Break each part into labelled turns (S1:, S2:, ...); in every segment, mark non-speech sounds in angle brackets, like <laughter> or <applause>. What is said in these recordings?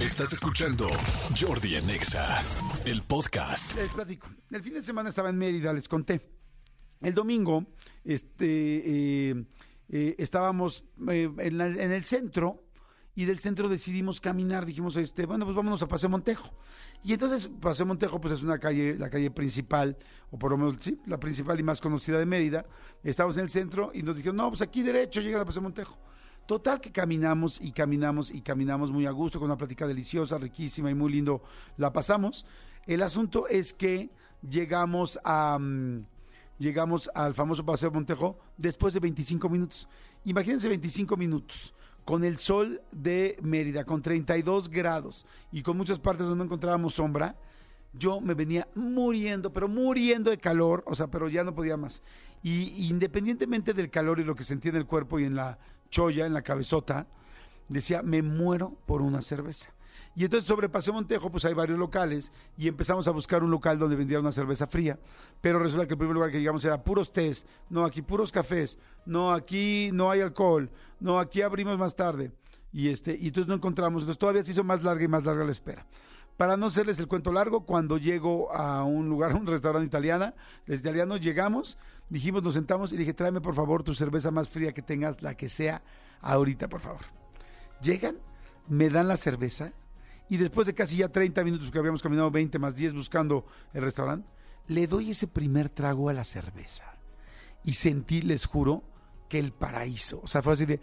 S1: Estás escuchando Jordi en Exa, el podcast.
S2: Les platico. El fin de semana estaba en Mérida, les conté. El domingo, este, eh, eh, estábamos eh, en el centro y del centro decidimos caminar. Dijimos, este, bueno, pues vámonos a Paseo Montejo. Y entonces Paseo Montejo, pues es una calle, la calle principal, o por lo menos, sí, la principal y más conocida de Mérida. Estábamos en el centro y nos dijeron, no, pues aquí derecho llega a Paseo Montejo. Total que caminamos y caminamos y caminamos muy a gusto, con una plática deliciosa, riquísima y muy lindo la pasamos. El asunto es que llegamos a... mm, llegamos al famoso Paseo Montejo después de 25 minutos. Imagínense 25 minutos con el sol de Mérida, con 32 grados y con muchas partes donde no encontrábamos sombra. Yo me venía muriendo, pero muriendo de calor, o sea, pero ya no podía más. Y independientemente del calor y lo que sentía en el cuerpo y en la cholla, en la cabezota, decía, me muero por una cerveza. Y entonces sobre Paseo Montejo, pues hay varios locales y empezamos a buscar un local donde vendiera una cerveza fría. Pero resulta que el primer lugar que llegamos era puros tés, no, aquí puros cafés, no, aquí no hay alcohol, no, aquí abrimos más tarde. Y, este, y entonces no encontramos, entonces todavía se hizo más larga y más larga la espera. Para no hacerles el cuento largo, cuando llego a un lugar, a <laughs> un restaurante italiana, desde italiano llegamos, dijimos, nos sentamos y dije, tráeme por favor tu cerveza más fría que tengas, la que sea, ahorita, por favor. Llegan, me dan la cerveza y después de casi ya 30 minutos que habíamos caminado 20 más 10 buscando el restaurante, le doy ese primer trago a la cerveza y sentí, les juro, que el paraíso. O sea, fue así de...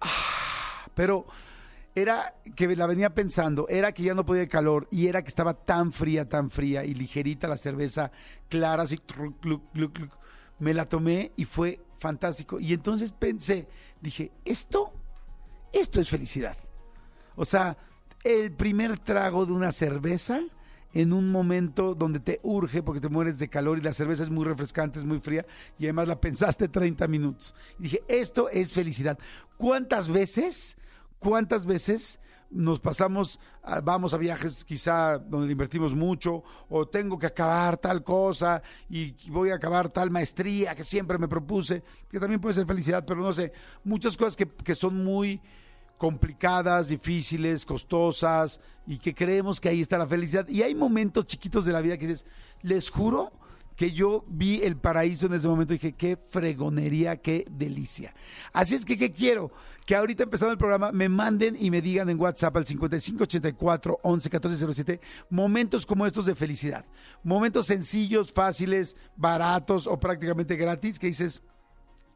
S2: "Ah", pero era que la venía pensando, era que ya no podía el calor y era que estaba tan fría, tan fría y ligerita la cerveza, clara, así, me la tomé y fue fantástico. Y entonces pensé, dije, esto, esto es felicidad. O sea, el primer trago de una cerveza en un momento donde te urge porque te mueres de calor y la cerveza es muy refrescante, es muy fría y además la pensaste 30 minutos. Y dije, esto es felicidad. ¿Cuántas veces, cuántas veces nos pasamos, vamos a viajes quizá donde le invertimos mucho o tengo que acabar tal cosa y voy a acabar tal maestría que siempre me propuse, que también puede ser felicidad, pero no sé, muchas cosas que, que son muy complicadas, difíciles, costosas y que creemos que ahí está la felicidad. Y hay momentos chiquitos de la vida que dices, les juro que yo vi el paraíso en ese momento y dije, qué fregonería, qué delicia. Así es que, ¿qué quiero? Que ahorita empezando el programa me manden y me digan en WhatsApp al 5584 11 1407 momentos como estos de felicidad. Momentos sencillos, fáciles, baratos o prácticamente gratis que dices,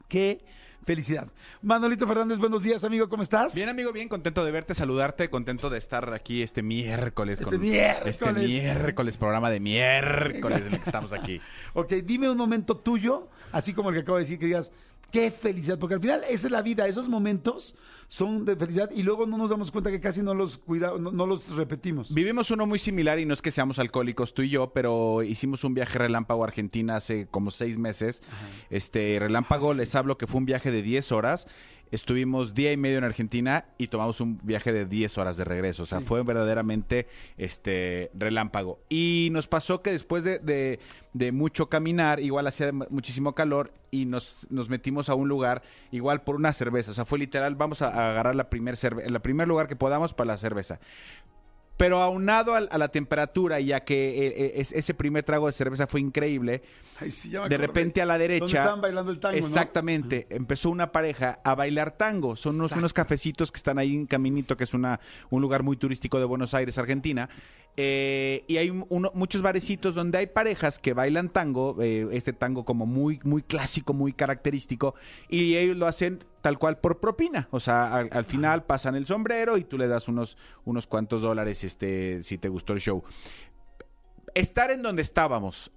S2: qué felicidad. Manolito Fernández, buenos días, amigo, ¿cómo estás?
S3: Bien, amigo, bien contento de verte, saludarte, contento de estar aquí este miércoles.
S2: Este miércoles.
S3: Este miércoles, programa de miércoles en el que estamos aquí. <laughs>
S2: Ok, dime un momento tuyo, así como el que acabo de decir, que digas, qué felicidad, porque al final esa es la vida, esos momentos son de felicidad y luego no nos damos cuenta que casi no los cuida, no, no los repetimos.
S3: Vivimos uno muy similar y no es que seamos alcohólicos tú y yo, pero hicimos un viaje relámpago a Argentina hace como seis meses. Este relámpago,
S2: Ah, sí.
S3: les hablo que fue un viaje de 10 horas. Estuvimos día y medio en Argentina y tomamos un viaje de 10 horas de regreso. O sea,
S2: Sí.
S3: fue verdaderamente este relámpago. Y nos pasó que después de, de- de mucho caminar, igual hacía muchísimo calor y nos, nos metimos a un lugar igual por una cerveza. O sea, fue literal, vamos a, a agarrar la primer cerve- el primer lugar que podamos para la cerveza. Pero aunado al- a, la temperatura y a que eh, eh, es- ese primer trago de cerveza fue increíble,
S2: Ay, sí, ya me
S3: de
S2: acordé.
S3: repente a la derecha...
S2: estaban bailando el tango, ¿no?
S3: Exactamente. Empezó una pareja a bailar tango. Son unos, unos cafecitos que están ahí en Caminito, que es una, un lugar muy turístico de Buenos Aires, Argentina. Eh, y hay uno- muchos barecitos donde hay parejas que bailan tango, eh, este tango como muy, muy clásico, muy característico, y ellos lo hacen tal cual por propina. O sea, al, al final pasan el sombrero y tú le das unos, unos cuantos dólares este, si te gustó el show. Estar en donde estábamos,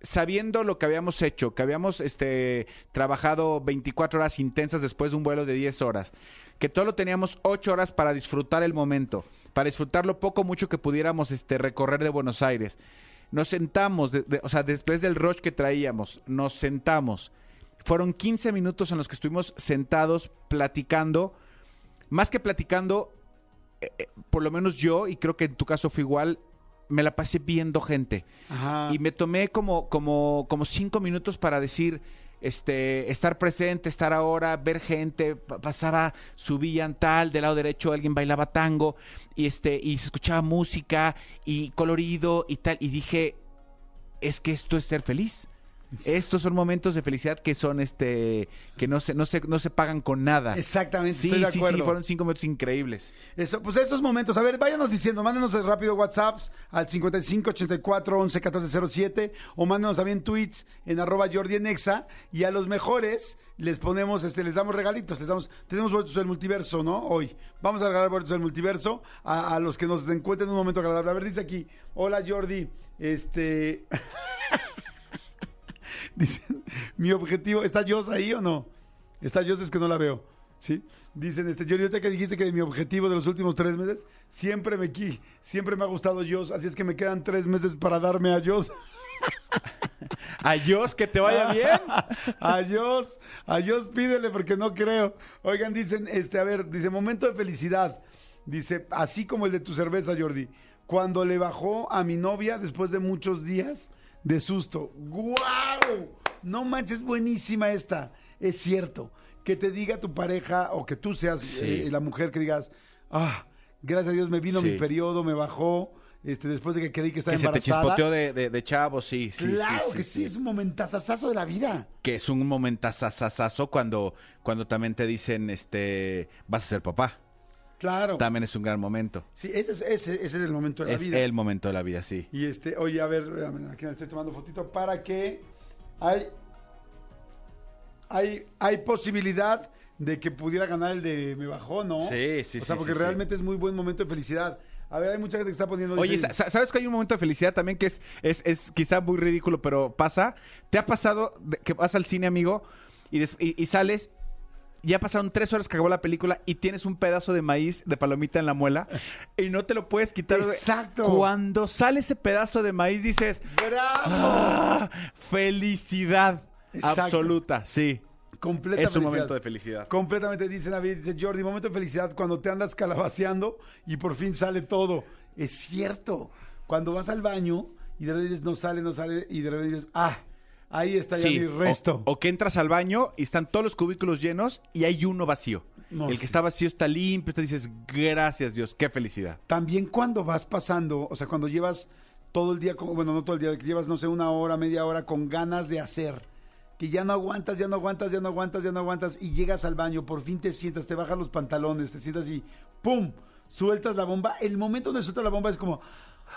S3: sabiendo lo que habíamos hecho, que habíamos este, trabajado 24 horas intensas después de un vuelo de 10 horas, que todo lo teníamos 8 horas para disfrutar el momento, para disfrutar lo poco mucho que pudiéramos este, recorrer de Buenos Aires. Nos sentamos, de- de- o sea, después del rush que traíamos, nos sentamos. Fueron 15 minutos en los que estuvimos sentados platicando, más que platicando, eh, eh, por lo menos yo, y creo que en tu caso fue igual, me la pasé viendo gente.
S2: Ajá.
S3: Y me tomé como, como, como cinco minutos para decir, este, estar presente, estar ahora, ver gente, pa- pasaba, subían tal, del lado derecho alguien bailaba tango, y este, y se escuchaba música, y colorido, y tal, y dije, es que esto es ser feliz. <laughs> Estos son momentos de felicidad que son este que no se no se no se pagan con nada.
S2: Exactamente,
S3: Sí,
S2: estoy de
S3: sí,
S2: acuerdo.
S3: sí, fueron cinco minutos increíbles.
S2: Eso, pues esos momentos, a ver, váyanos diciendo, mándenos rápido WhatsApps al 55 84 11 14 07 o mándenos también tweets en arroba Jordi en Exa, y a los mejores les ponemos, este, les damos regalitos, les damos, tenemos boletos del multiverso, ¿no? Hoy. Vamos a regalar boletos del multiverso a, a los que nos encuentren en un momento agradable. A ver, dice aquí, hola Jordi, este... <laughs> <laughs> Dicen, mi objetivo, ¿está Jos ahí o no? Está Jos, es que no la veo. ¿Sí? Dicen, este, Jordi, ahorita que dijiste que mi objetivo de los últimos tres meses, siempre me, qui- siempre me ha gustado Jos, así es que me quedan tres meses para darme a Jos. <laughs>
S3: Adiós, que te vaya bien. <laughs>
S2: a Jos, a Jos pídele porque no creo. Oigan, dicen, este, a ver, dice, momento de felicidad. Dice, así como el de tu cerveza, Jordi. Cuando le bajó a mi novia después de muchos días de susto. ¡Guau! No manches, buenísima esta. Es cierto. Que te diga tu pareja o que tú seas
S3: Sí.
S2: eh, la mujer que digas, ah, gracias a Dios me vino
S3: Sí.
S2: mi periodo, me bajó, este, después de que creí que estaba
S3: que se te
S2: embarazada.
S3: chispoteó de, de, de chavo, sí, sí,
S2: claro
S3: sí, sí,
S2: que sí, es un momentazazazo de la vida.
S3: Que es un momentazazazazo cuando, cuando también te dicen, este, vas a ser papá.
S2: Claro.
S3: También es un gran momento.
S2: Sí, ese es, ese, ese es el momento de la
S3: Es
S2: vida.
S3: el momento de la vida, sí.
S2: Y este, oye, a ver, aquí me estoy tomando fotito para que hay, hay, hay posibilidad de que pudiera ganar el de me bajó, ¿no?
S3: Sí, sí,
S2: O sea,
S3: sí,
S2: porque
S3: sí,
S2: realmente es muy buen momento de felicidad. A ver, hay mucha gente que está poniendo.
S3: Oye, ¿sabes que hay un momento de felicidad también que es, es, es quizá muy ridículo, pero pasa? ¿Te ha pasado que vas al cine, amigo, y, des- y- y sales, ya pasaron tres horas que acabó la película y tienes un pedazo de maíz de palomita en la muela <laughs> y no te lo puedes quitar?
S2: Exacto.
S3: Cuando sale ese pedazo de maíz dices,
S2: ¡Bravo!
S3: ¡ah! ¡Felicidad!
S2: Exacto.
S3: Absoluta, sí.
S2: Completa
S3: es un
S2: felicidad.
S3: momento de felicidad.
S2: Completamente, dice David, dice Jordi, momento de felicidad cuando te andas calabaceando y por fin sale todo. Es cierto. Cuando vas al baño y de repente dices, no sale, no sale, y de repente dices, ah, ahí está ya
S3: Sí,
S2: mi resto.
S3: O, que entras al baño y están todos los cubículos llenos y hay uno vacío.
S2: No,
S3: el que está vacío está limpio, te dices, gracias Dios, qué felicidad.
S2: También cuando vas pasando, o sea, cuando llevas todo el día, bueno, no todo el día, que llevas, no sé, una hora, media hora con ganas de hacer, que ya no aguantas, ya no aguantas, ya no aguantas, ya no aguantas, y llegas al baño, por fin te sientas, te bajas los pantalones, te sientas y ¡pum! Sueltas la bomba. El momento donde sueltas la bomba es como...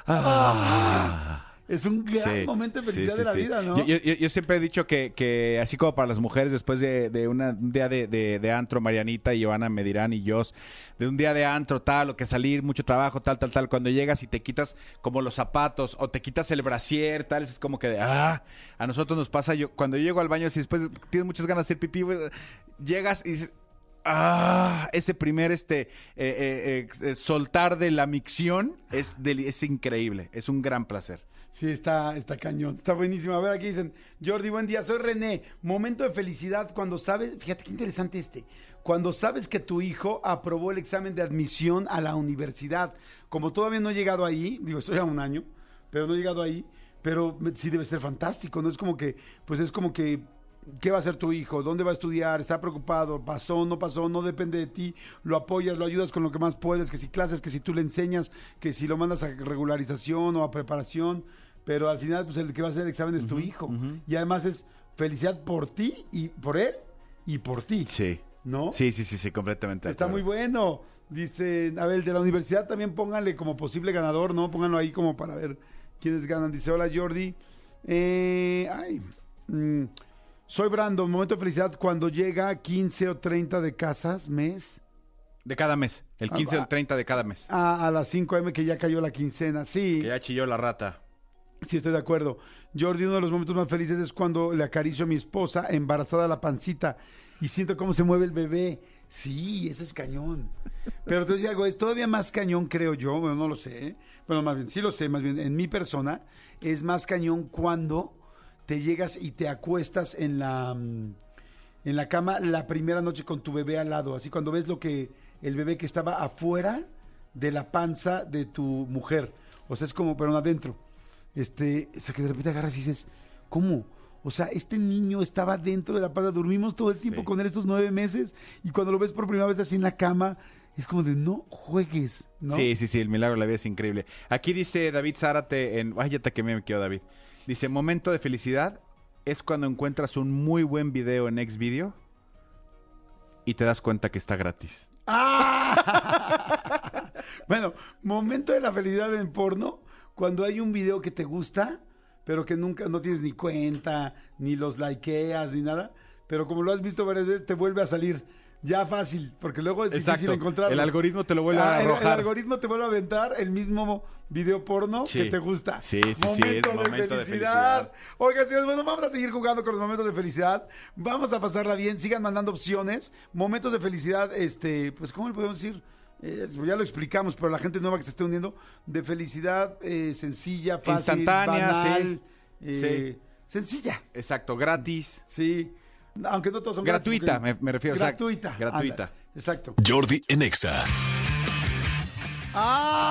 S2: ¡ah! Es un gran
S3: Sí,
S2: momento de felicidad
S3: sí,
S2: de la vida, ¿no?
S3: Yo, yo- siempre he dicho que, que así como para las mujeres, después de, de una- un día de, de- de antro, Marianita y Joana me dirán y yo, de un día de antro, tal, o que salir, mucho trabajo, tal, tal, tal, cuando llegas y te quitas como los zapatos o te quitas el brasier, tal, es como que de, ah, a nosotros nos pasa, yo cuando yo llego al baño, si después tienes muchas ganas de hacer pipí, güey, llegas y dices, Ah, ese primer este eh, eh, soltar de la micción es, es increíble, es un gran placer.
S2: Sí, está, está cañón, está buenísimo. A ver, aquí dicen, Jordi, buen día, soy René. Momento de felicidad cuando sabes, fíjate qué interesante este, cuando sabes que tu hijo aprobó el examen de admisión a la universidad. Como todavía no he llegado ahí, digo, estoy a un año, pero no he llegado ahí, pero sí debe ser fantástico, ¿no? Es como que, pues es como que, ¿qué va a hacer tu hijo? ¿Dónde va a estudiar? ¿Está preocupado? ¿Pasó? ¿No pasó? No depende de ti. Lo apoyas, lo ayudas con lo que más puedes, que si clases, que si tú le enseñas, que si lo mandas a regularización o a preparación, pero al final, pues el que va a hacer el examen es tu hijo. Y además es felicidad por ti y por él y por ti.
S3: Sí.
S2: ¿No?
S3: Sí, sí, sí, sí, completamente.
S2: Está muy bueno. Dice, a ver, el de la universidad también pónganle como posible ganador, ¿no? Pónganlo ahí como para ver quiénes ganan. Dice, hola Jordi. Eh, ay, mm, soy Brandon. Momento de felicidad cuando llega 15 o 30 de casas, mes,
S3: De cada mes. El 15 o
S2: Ah,
S3: el 30 de cada mes.
S2: a, a las 5 m que ya cayó la quincena. Sí.
S3: Que ya chilló la rata.
S2: Sí, estoy de acuerdo. Jordi, uno de los momentos más felices es cuando le acaricio a mi esposa embarazada la pancita y siento cómo se mueve el bebé. Sí, eso es cañón. Pero te algo, es todavía más cañón, creo yo, bueno, no lo sé. ¿eh? Bueno, más bien, sí lo sé, más bien, en mi persona, es más cañón cuando te llegas y te acuestas en la, mm, en la cama la primera noche con tu bebé al lado. Así cuando ves lo que, el bebé que estaba afuera de la panza de tu mujer. O sea, es como, pero no adentro. Este, o sea, que de repente agarras y dices, ¿cómo? O sea, este niño estaba dentro de la panza, dormimos todo el tiempo
S3: Sí.
S2: con él estos nueve meses y cuando lo ves por primera vez así en la cama, es como de no juegues, ¿no?
S3: Sí, sí, sí, el milagro de la vida es increíble. Aquí dice David Zárate en... Ay, ya te quemé, me quedo David. Dice, momento de felicidad es cuando encuentras un muy buen video en Xvideo y te das cuenta que está gratis.
S2: ¡Ah! <laughs> bueno, momento de la felicidad en porno, cuando hay un video que te gusta, pero que nunca, no tienes ni cuenta, ni los likeas, ni nada, pero como lo has visto varias veces, te vuelve a salir. Ya fácil, porque luego es difícil encontrarlo.
S3: El algoritmo te lo vuelve a
S2: Ah, el- el,
S3: arrojar.
S2: algoritmo te vuelve a aventar el mismo video porno
S3: Sí.
S2: que te gusta.
S3: Sí, sí, sí,
S2: momento,
S3: es
S2: de,
S3: momento de
S2: felicidad.
S3: felicidad.
S2: Oigan, señores, bueno, vamos a seguir jugando con los momentos de felicidad. Vamos a pasarla bien. Sigan mandando opciones. Momentos de felicidad, este, pues, ¿cómo le podemos decir? Eh, ya lo explicamos, pero la gente nueva que se esté uniendo, de felicidad eh, sencilla, fácil,
S3: Instantánea,
S2: banal,
S3: sí.
S2: eh, sencilla,
S3: Exacto, gratis.
S2: sí. Aunque no todos son
S3: Gratuita,
S2: gratis, porque-
S3: me- me refiero, o sea,
S2: Gratuita.
S3: gratuita.
S2: anda, exacto.
S1: Jordi en Exa.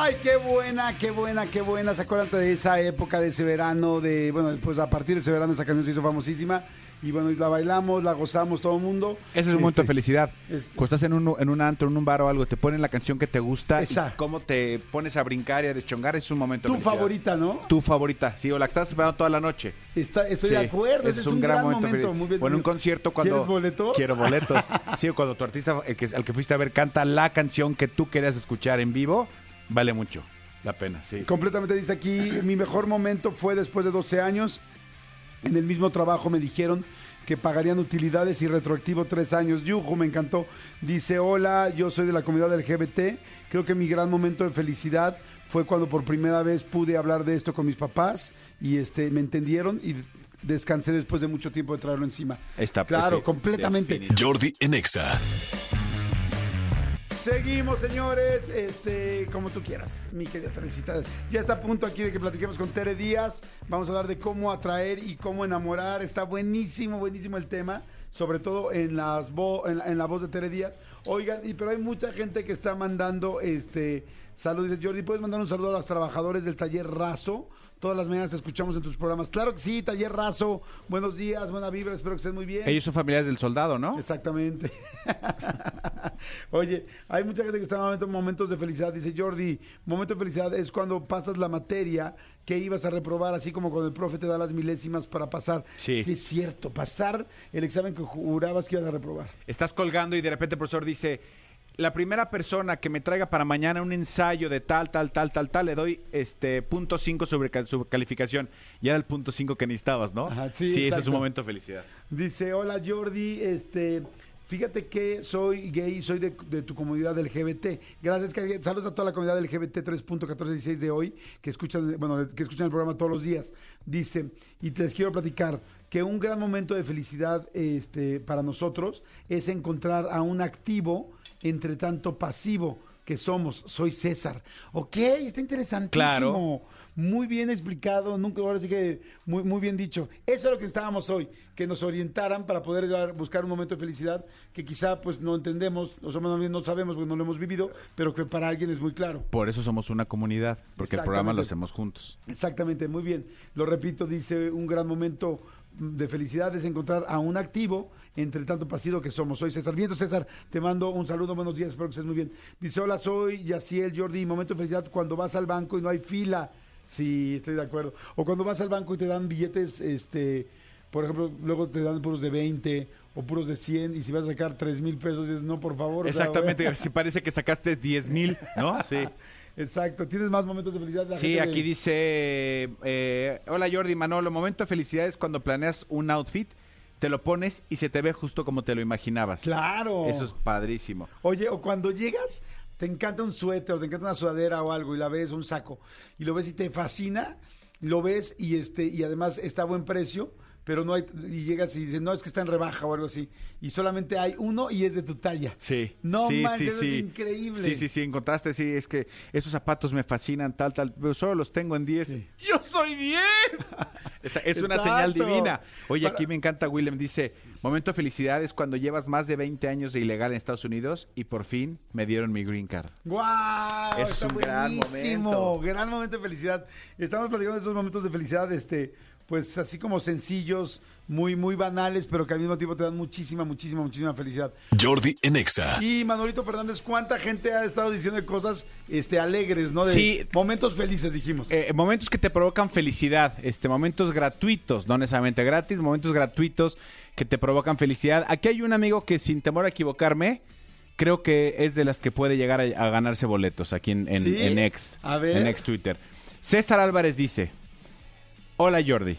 S2: Ay, qué buena, qué buena, qué buena. ¿Se acuerdan de esa época de ese verano? De, bueno, pues a partir de ese verano esa canción se hizo famosísima. Y bueno, la bailamos, la gozamos todo el mundo.
S3: Ese es un momento de
S2: Este,
S3: felicidad.
S2: es-
S3: Cuando estás en un, en un antro, en un bar o algo, te ponen la canción que te gusta y cómo te pones a brincar y a deschongar, es un momento de
S2: Tu
S3: felicidad.
S2: favorita, ¿no?
S3: Tu favorita, sí, o la que estás esperando toda la noche.
S2: Está, estoy
S3: Sí,
S2: de acuerdo, ese es un, gran, momento.
S3: feliz.
S2: Muy bien.
S3: O en un concierto cuando...
S2: ¿Quieres boletos?
S3: Quiero boletos. <laughs> sí, o cuando tu artista, el que, al que fuiste a ver, canta la canción que tú querías escuchar en vivo, vale mucho la pena, sí.
S2: Completamente dice aquí, mi mejor momento fue después de 12 años. En el mismo trabajo me dijeron que pagarían utilidades y retroactivo tres años. Yujo, me encantó. Dice, hola, yo soy de la comunidad LGBT. Creo que mi gran momento de felicidad fue cuando por primera vez pude hablar de esto con mis papás y este me entendieron y descansé después de mucho tiempo de traerlo encima.
S3: Está,
S2: claro,
S3: sí,
S2: completamente.
S1: Jordi en Exa.
S2: Seguimos, señores, este, como tú quieras, mi querida Teresita. Ya está a punto aquí de que platiquemos con Tere Díaz. Vamos a hablar de cómo atraer y cómo enamorar. Está buenísimo, buenísimo el tema, sobre todo en, las vo- en, la, voz de Tere Díaz. Oigan, pero hay mucha gente que está mandando este saludos. Jordi, ¿puedes mandar un saludo a los trabajadores del taller Razo? Todas las mañanas te escuchamos en tus programas. Claro que sí, taller Razo. Buenos días, buena vibra, espero que estén muy bien.
S3: Ellos son familiares del soldado, ¿no?
S2: Exactamente. <laughs> Oye, hay mucha gente que está en momentos, de felicidad. Dice Jordi, momento de felicidad es cuando pasas la materia que ibas a reprobar, así como cuando el profe te da las milésimas para pasar.
S3: Sí.
S2: es cierto, pasar el examen que jurabas que ibas a reprobar.
S3: Estás colgando y de repente el profesor dice, la primera persona que me traiga para mañana un ensayo de tal, tal, tal, tal, tal, le doy este punto 5 sobre su calificación. Y era el punto 5 que necesitabas, ¿no?
S2: Ajá, sí,
S3: ese es un momento de felicidad.
S2: Dice, hola Jordi, este, fíjate que soy gay, soy de, tu comunidad LGBT. Gracias, que- saludos a toda la comunidad LGBT 3.1416 de hoy, que escuchan, bueno, que escuchan el programa todos los días. Dice, y te les quiero platicar que un gran momento de felicidad este, para nosotros es encontrar a un activo entre tanto pasivo que somos. Soy César. Ok, está interesantísimo.
S3: Claro.
S2: Muy bien explicado, nunca ahora sí que muy, muy bien dicho. Eso es lo que estábamos hoy, que nos orientaran para poder llegar- buscar un momento de felicidad que quizá pues no entendemos, o somos más bien no sabemos porque no lo hemos vivido, pero que para alguien es muy claro.
S3: Por eso somos una comunidad, porque el programa lo hacemos juntos.
S2: Exactamente, muy bien. Lo repito, dice, un gran momento de felicidad es encontrar a un activo entre tanto pasivo que somos. Soy César Viento. César, te mando un saludo, buenos días, espero que estés muy bien. Dice, hola, soy Yaciel Jordi, momento de felicidad cuando vas al banco y no hay fila. Sí, estoy de acuerdo. O cuando vas al banco y te dan billetes, este, por ejemplo, luego te dan puros de 20 o puros de 100 y si vas a sacar 3 mil pesos, dices, no, por favor. o sea,
S3: Exactamente, <laughs> si parece que sacaste 10 mil, ¿no? <laughs> Sí.
S2: Exacto. ¿Tienes más momentos de felicidad? La
S3: Sí,
S2: gente de-
S3: aquí dice, eh, hola Jordi Manolo, momento de felicidad es cuando planeas un outfit, te lo pones y se te ve justo como te lo imaginabas.
S2: Claro.
S3: Eso es padrísimo.
S2: Oye, o cuando llegas, te encanta un suéter, o te encanta una sudadera o algo, y la ves, un saco, y lo ves y te fascina, lo ves y este, y además está a buen precio, pero no hay, y llegas y dices, no, es que está en rebaja o algo así, y solamente hay uno y es de tu talla.
S3: Sí.
S2: No
S3: sí,
S2: manches,
S3: sí,
S2: es increíble.
S3: Sí, sí, sí, encontraste, sí, es que esos zapatos me fascinan, tal, tal, pero solo los tengo en 10.
S2: Sí.
S3: ¡Yo soy 10! <laughs> Esa- es una señal divina. Oye,
S2: Para-
S3: aquí me encanta Willem, dice, momento de felicidad es cuando llevas más de 20 años de ilegal en Estados Unidos y por fin me dieron mi green card.
S2: ¡Guau!
S3: Es
S2: Está
S3: un gran
S2: buenísimo,
S3: momento.
S2: Gran momento de felicidad. Estamos platicando de estos momentos de felicidad, este, pues así como sencillos, muy, muy banales, pero que al mismo tiempo te dan muchísima, muchísima, muchísima felicidad.
S1: Jordi en Exa.
S2: Y Manolito Fernández, ¿cuánta gente ha estado diciendo cosas este, alegres, ¿no? De
S3: Sí.
S2: momentos felices, dijimos.
S3: Eh, momentos que te provocan felicidad, este, momentos gratuitos, no necesariamente gratis, momentos gratuitos que te provocan felicidad. Aquí hay un amigo que sin temor a equivocarme, creo que es de las que puede llegar a, a ganarse boletos aquí en, en,
S2: ¿Sí?
S3: en ex,
S2: A ver.
S3: en ex Twitter. César Álvarez dice, hola Jordi,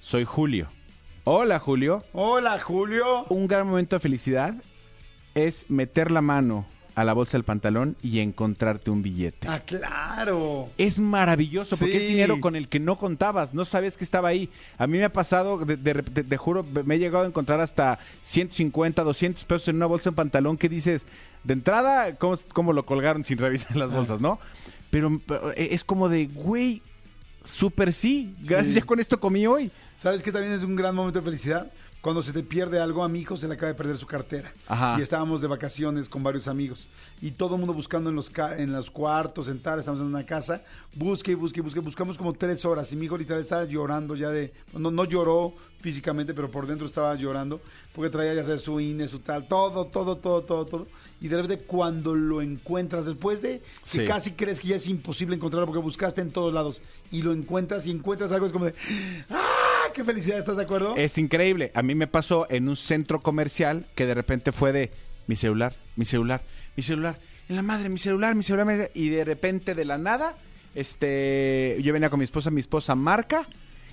S3: soy Julio. Hola Julio,
S2: Hola, Julio.
S3: un gran momento de felicidad es meter la mano a la bolsa del pantalón y encontrarte un billete.
S2: Ah, claro.
S3: Es maravilloso porque
S2: Sí.
S3: es dinero con el que no contabas, no sabías que estaba ahí. A mí me ha pasado, de, te juro, me he llegado a encontrar hasta 150, 200 pesos en una bolsa de pantalón que dices, de entrada, ¿cómo, cómo lo colgaron sin revisar las bolsas, no? Pero, pero, eh, es como de, güey, súper sí, gracias,
S2: Sí.
S3: ya con esto comí hoy.
S2: ¿Sabes qué también es un gran momento de felicidad? Cuando se te pierde algo, a mi hijo se le acaba de perder su cartera.
S3: Ajá.
S2: Y estábamos de vacaciones con varios amigos. Y todo el mundo buscando en los, ca- en los cuartos, en tal, estamos en una casa. Busque y busque y busque. Buscamos como tres horas. Y mi hijo literal estaba llorando ya de... No, no lloró físicamente, pero por dentro estaba llorando. Porque traía ya sabes, su INE, su tal. Todo, todo, todo, todo, todo. Y de repente cuando lo encuentras, después de que
S3: Sí.
S2: casi crees que ya es imposible encontrarlo porque buscaste en todos lados. Y lo encuentras y encuentras algo, es como de... ¡Ah! ¡Qué felicidad! ¿Estás de acuerdo?
S3: Es increíble. A mí me pasó en un centro comercial que de repente fue de mi celular, mi celular, mi celular, en la madre, mi celular, mi celular, mi celular", y de repente de la nada, este, yo venía con mi esposa, mi esposa marca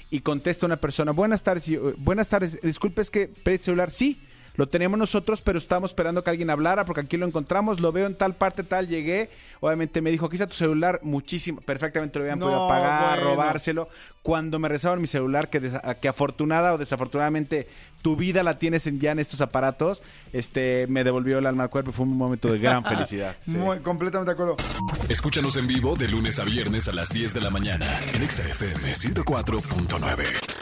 S3: y contesta una persona, buenas tardes, buenas tardes, disculpe, es que pedí el celular, sí. Lo teníamos nosotros, pero estábamos esperando que alguien hablara porque aquí lo encontramos, lo veo en tal parte, tal, llegué. Obviamente me dijo, aquí está tu celular, muchísimo, perfectamente lo habían
S2: No,
S3: podido pagar,
S2: bueno.
S3: robarse cuando me rezaban mi celular, que, que afortunada o desafortunadamente tu vida la tienes en, ya en estos aparatos, este me devolvió el alma al cuerpo y fue un momento de gran <laughs> felicidad. sí.
S2: Muy, completamente de acuerdo.
S1: Escúchanos en vivo de lunes a viernes a las 10 de la mañana en Exa FM 104.9.